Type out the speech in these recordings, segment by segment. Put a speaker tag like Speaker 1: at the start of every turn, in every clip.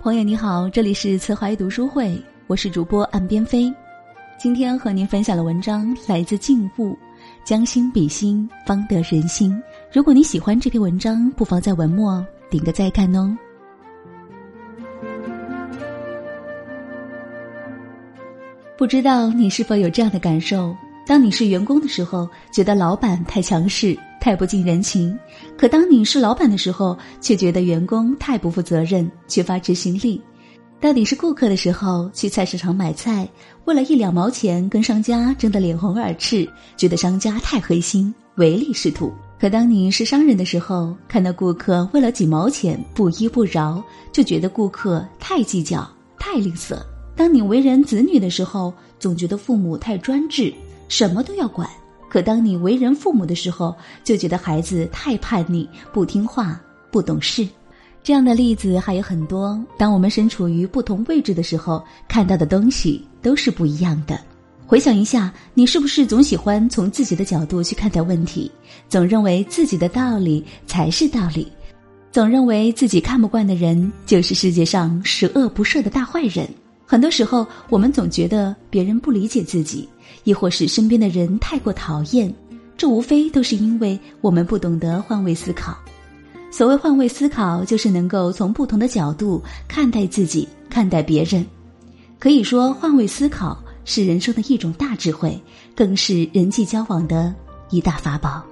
Speaker 1: 朋友你好，这里是慈怀读书会，我是主播岸边飞。今天和您分享的文章来自静物，将心比心，方得人心。如果你喜欢这篇文章，不妨在文末点个再看哦。不知道你是否有这样的感受？当你是员工的时候，觉得老板太强势、太不近人情；可当你是老板的时候，却觉得员工太不负责任、缺乏执行力。到底是顾客的时候，去菜市场买菜，为了一两毛钱跟商家争得脸红耳赤，觉得商家太黑心、唯利是图；可当你是商人的时候，看到顾客为了几毛钱不依不饶，就觉得顾客太计较、太吝啬。当你为人子女的时候，总觉得父母太专制，什么都要管；可当你为人父母的时候，就觉得孩子太叛逆、不听话、不懂事。这样的例子还有很多。当我们身处于不同位置的时候，看到的东西都是不一样的。回想一下，你是不是总喜欢从自己的角度去看待问题，总认为自己的道理才是道理，总认为自己看不惯的人就是世界上十恶不赦的大坏人？很多时候，我们总觉得别人不理解自己，亦或是身边的人太过讨厌，这无非都是因为我们不懂得换位思考。所谓换位思考，就是能够从不同的角度看待自己、看待别人。可以说，换位思考是人生的一种大智慧，更是人际交往的一大法宝。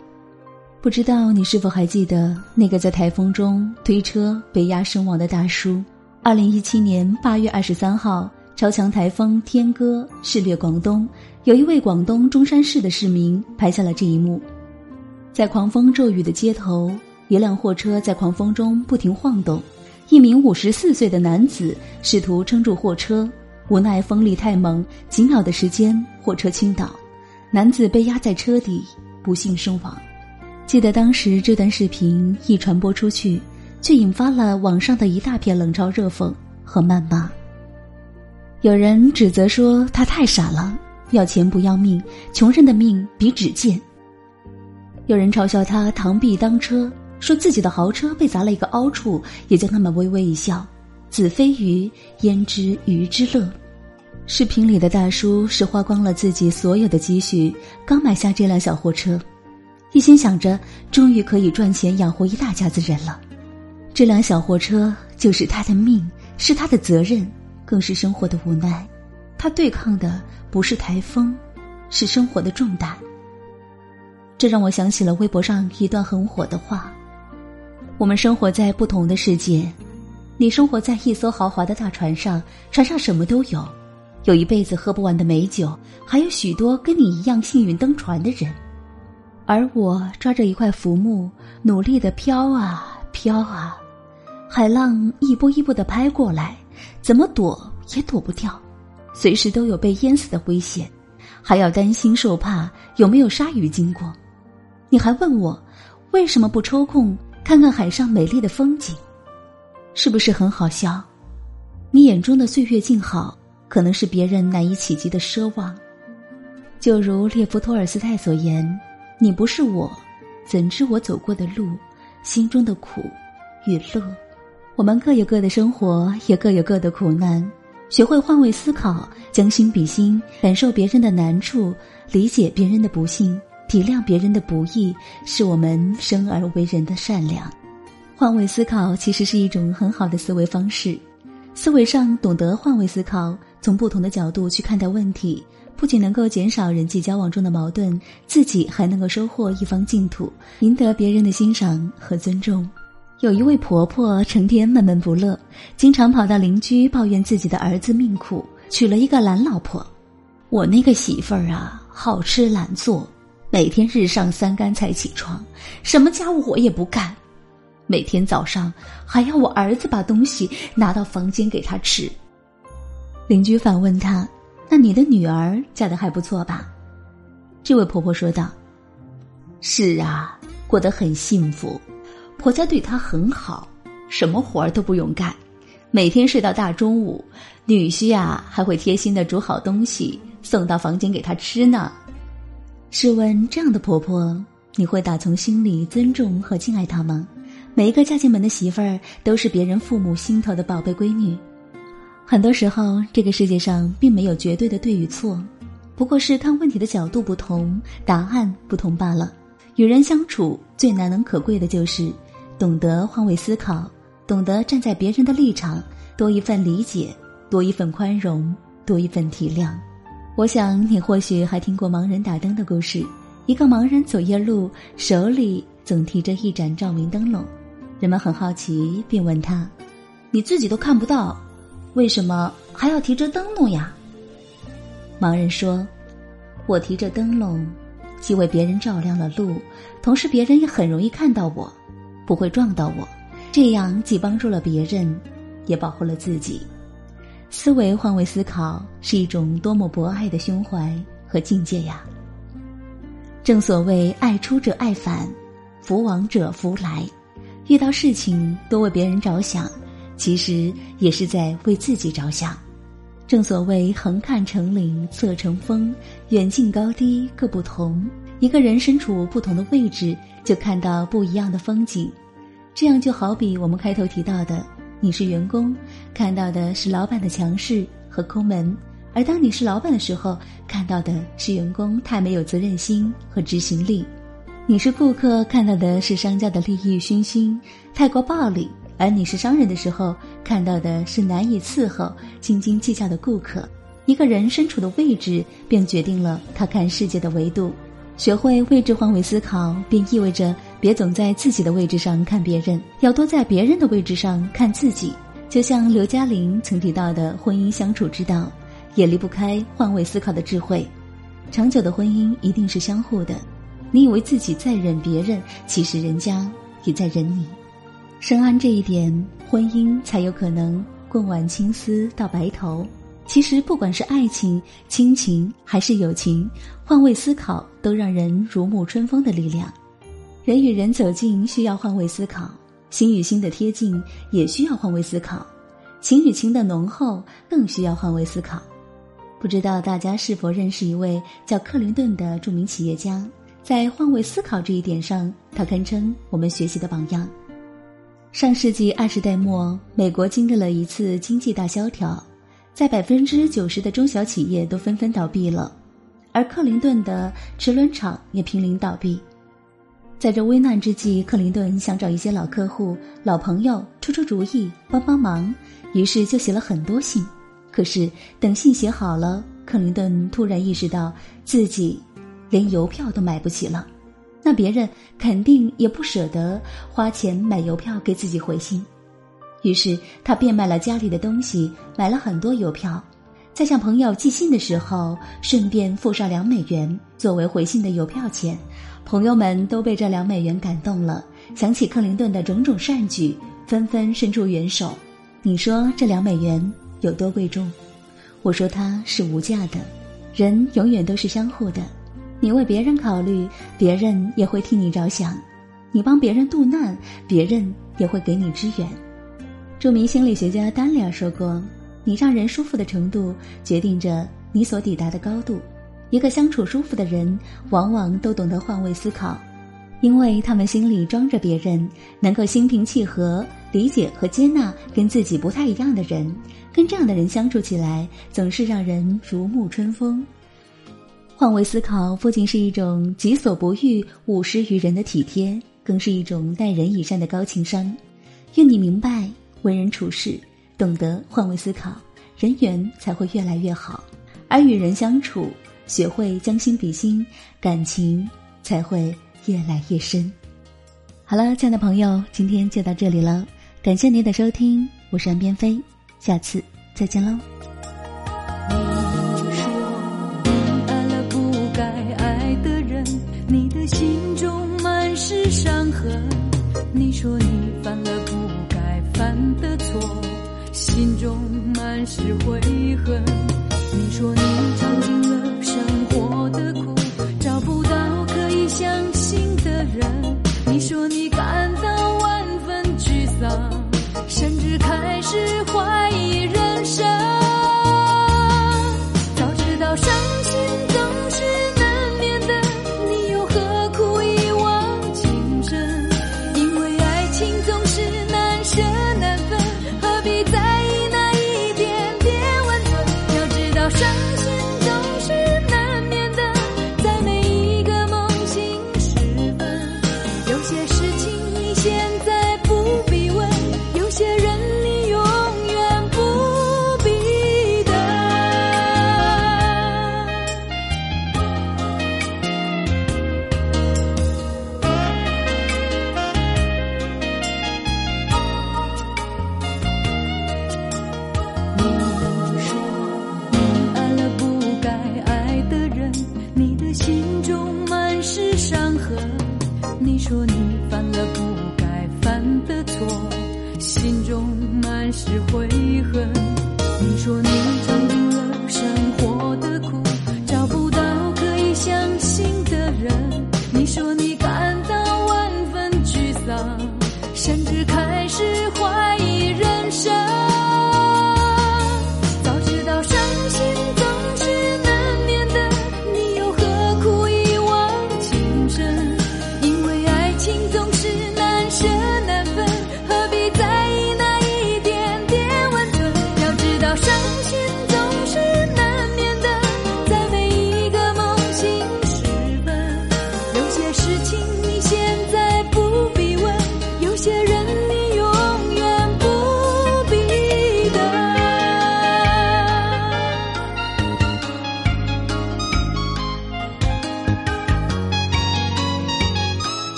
Speaker 1: 不知道你是否还记得那个在台风中推车被压身亡的大叔？二零一七年八月二十三号，超强台风天鸽肆虐广东，有一位广东中山市的市民拍下了这一幕。在狂风骤雨的街头，一辆货车在狂风中不停晃动，一名五十四岁的男子试图撑住货车，无奈风力太猛，几秒的时间，货车倾倒，男子被压在车底，不幸身亡。记得当时这段视频一传播出去。却引发了网上的一大片冷嘲热讽和谩骂。有人指责说他太傻了，要钱不要命，穷人的命比纸贱。有人嘲笑他螳臂当车，说自己的豪车被砸了一个凹处，也将他们微微一笑。子非鱼，焉知鱼之乐？视频里的大叔是花光了自己所有的积蓄，刚买下这辆小货车，一心想着终于可以赚钱养活一大家子人了。这辆小货车就是他的命，是他的责任，更是生活的无奈。他对抗的不是台风，是生活的重担。这让我想起了微博上一段很火的话：我们生活在不同的世界，你生活在一艘豪华的大船上，船上什么都有，有一辈子喝不完的美酒，还有许多跟你一样幸运登船的人，而我抓着一块浮木，努力的飘啊飘啊。海浪一波一波的拍过来，怎么躲也躲不掉，随时都有被淹死的危险，还要担心受怕有没有鲨鱼经过。你还问我为什么不抽空看看海上美丽的风景？是不是很好笑？你眼中的岁月静好，可能是别人难以企及的奢望。就如列夫·托尔斯泰所言：“你不是我，怎知我走过的路，心中的苦与乐？”我们各有各的生活，也各有各的苦难。学会换位思考，将心比心，感受别人的难处，理解别人的不幸，体谅别人的不易，是我们生而为人的善良。换位思考其实是一种很好的思维方式。思维上懂得换位思考，从不同的角度去看待问题，不仅能够减少人际交往中的矛盾，自己还能够收获一方净土，赢得别人的欣赏和尊重。有一位婆婆成天闷闷不乐，经常跑到邻居抱怨自己的儿子命苦，娶了一个懒老婆。我那个媳妇儿啊，好吃懒做，每天日上三竿才起床，什么家务活也不干，每天早上还要我儿子把东西拿到房间给他吃。邻居反问他：“那你的女儿嫁得还不错吧？”这位婆婆说道：“是啊，过得很幸福。”婆家对她很好，什么活儿都不用干，每天睡到大中午，女婿啊还会贴心的煮好东西送到房间给她吃呢。试问这样的婆婆，你会打从心里尊重和敬爱她吗？每一个嫁进门的媳妇儿都是别人父母心头的宝贝闺女。很多时候，这个世界上并没有绝对的对与错，不过是看问题的角度不同，答案不同罢了。与人相处最难能可贵的就是懂得换位思考，懂得站在别人的立场，多一份理解，多一份宽容，多一份体谅。我想你或许还听过盲人打灯的故事。一个盲人走夜路，手里总提着一盏照明灯笼。人们很好奇，便问他：“你自己都看不到，为什么还要提着灯笼呀？”盲人说：“我提着灯笼，既为别人照亮了路，同时别人也很容易看到我，不会撞到我。这样既帮助了别人，也保护了自己。思维换位思考是一种多么博爱的胸怀和境界呀！正所谓爱出者爱返，福往者福来。”遇到事情多为别人着想，其实也是在为自己着想。正所谓横看成岭侧成峰，远近高低各不同。一个人身处不同的位置，就看到不一样的风景。这样就好比我们开头提到的，你是员工，看到的是老板的强势和抠门；而当你是老板的时候，看到的是员工太没有责任心和执行力。你是顾客，看到的是商家的利益熏心、太过暴力；而你是商人的时候，看到的是难以伺候、斤斤计较的顾客。一个人身处的位置，便决定了他看世界的维度。学会位置换位思考，便意味着别总在自己的位置上看别人，要多在别人的位置上看自己。就像刘嘉玲曾提到的婚姻相处之道，也离不开换位思考的智慧。长久的婚姻一定是相互的。你以为自己在忍别人，其实人家也在忍你。深谙这一点，婚姻才有可能共挽青丝到白头。其实，不管是爱情、亲情还是友情，换位思考都让人如沐春风的力量。人与人走近需要换位思考，心与心的贴近也需要换位思考，情与情的浓厚更需要换位思考。不知道大家是否认识一位叫克林顿的著名企业家？在换位思考这一点上，他堪称我们学习的榜样。上世纪二十代末，美国经历了一次经济大萧条，在百分之九十的中小企业都纷纷倒闭了，而克林顿的齿轮厂也濒临倒闭。在这危难之际，克林顿想找一些老客户、老朋友出出主意、帮帮忙，于是就写了很多信。可是等信写好了，克林顿突然意识到自己。连邮票都买不起了，那别人肯定也不舍得花钱买邮票给自己回信。于是他变卖了家里的东西，买了很多邮票，在向朋友寄信的时候，顺便付上两美元作为回信的邮票钱。朋友们都被这两美元感动了，想起克林顿的种种善举，纷纷伸出援手。你说这两美元有多贵重？我说它是无价的。人永远都是相互的。你为别人考虑，别人也会替你着想；你帮别人渡难，别人也会给你支援。著名心理学家丹尼尔说过：“你让人舒服的程度，决定着你所抵达的高度。一个相处舒服的人，往往都懂得换位思考，因为他们心里装着别人，能够心平气和理解和接纳跟自己不太一样的人。跟这样的人相处起来，总是让人如沐春风。”换位思考不仅是一种己所不欲、勿施于人的体贴，更是一种待人以善的高情商。愿你明白，为人处事懂得换位思考，人缘才会越来越好；而与人相处，学会将心比心，感情才会越来越深。好了，亲爱的朋友，今天就到这里了，感谢您的收听，我是安边飞，下次再见喽。
Speaker 2: 你说你爱了不该爱的人，你的心中满是伤痕。你说你错，心中满是悔恨。你说你尝尽了生活的苦，找不到可以相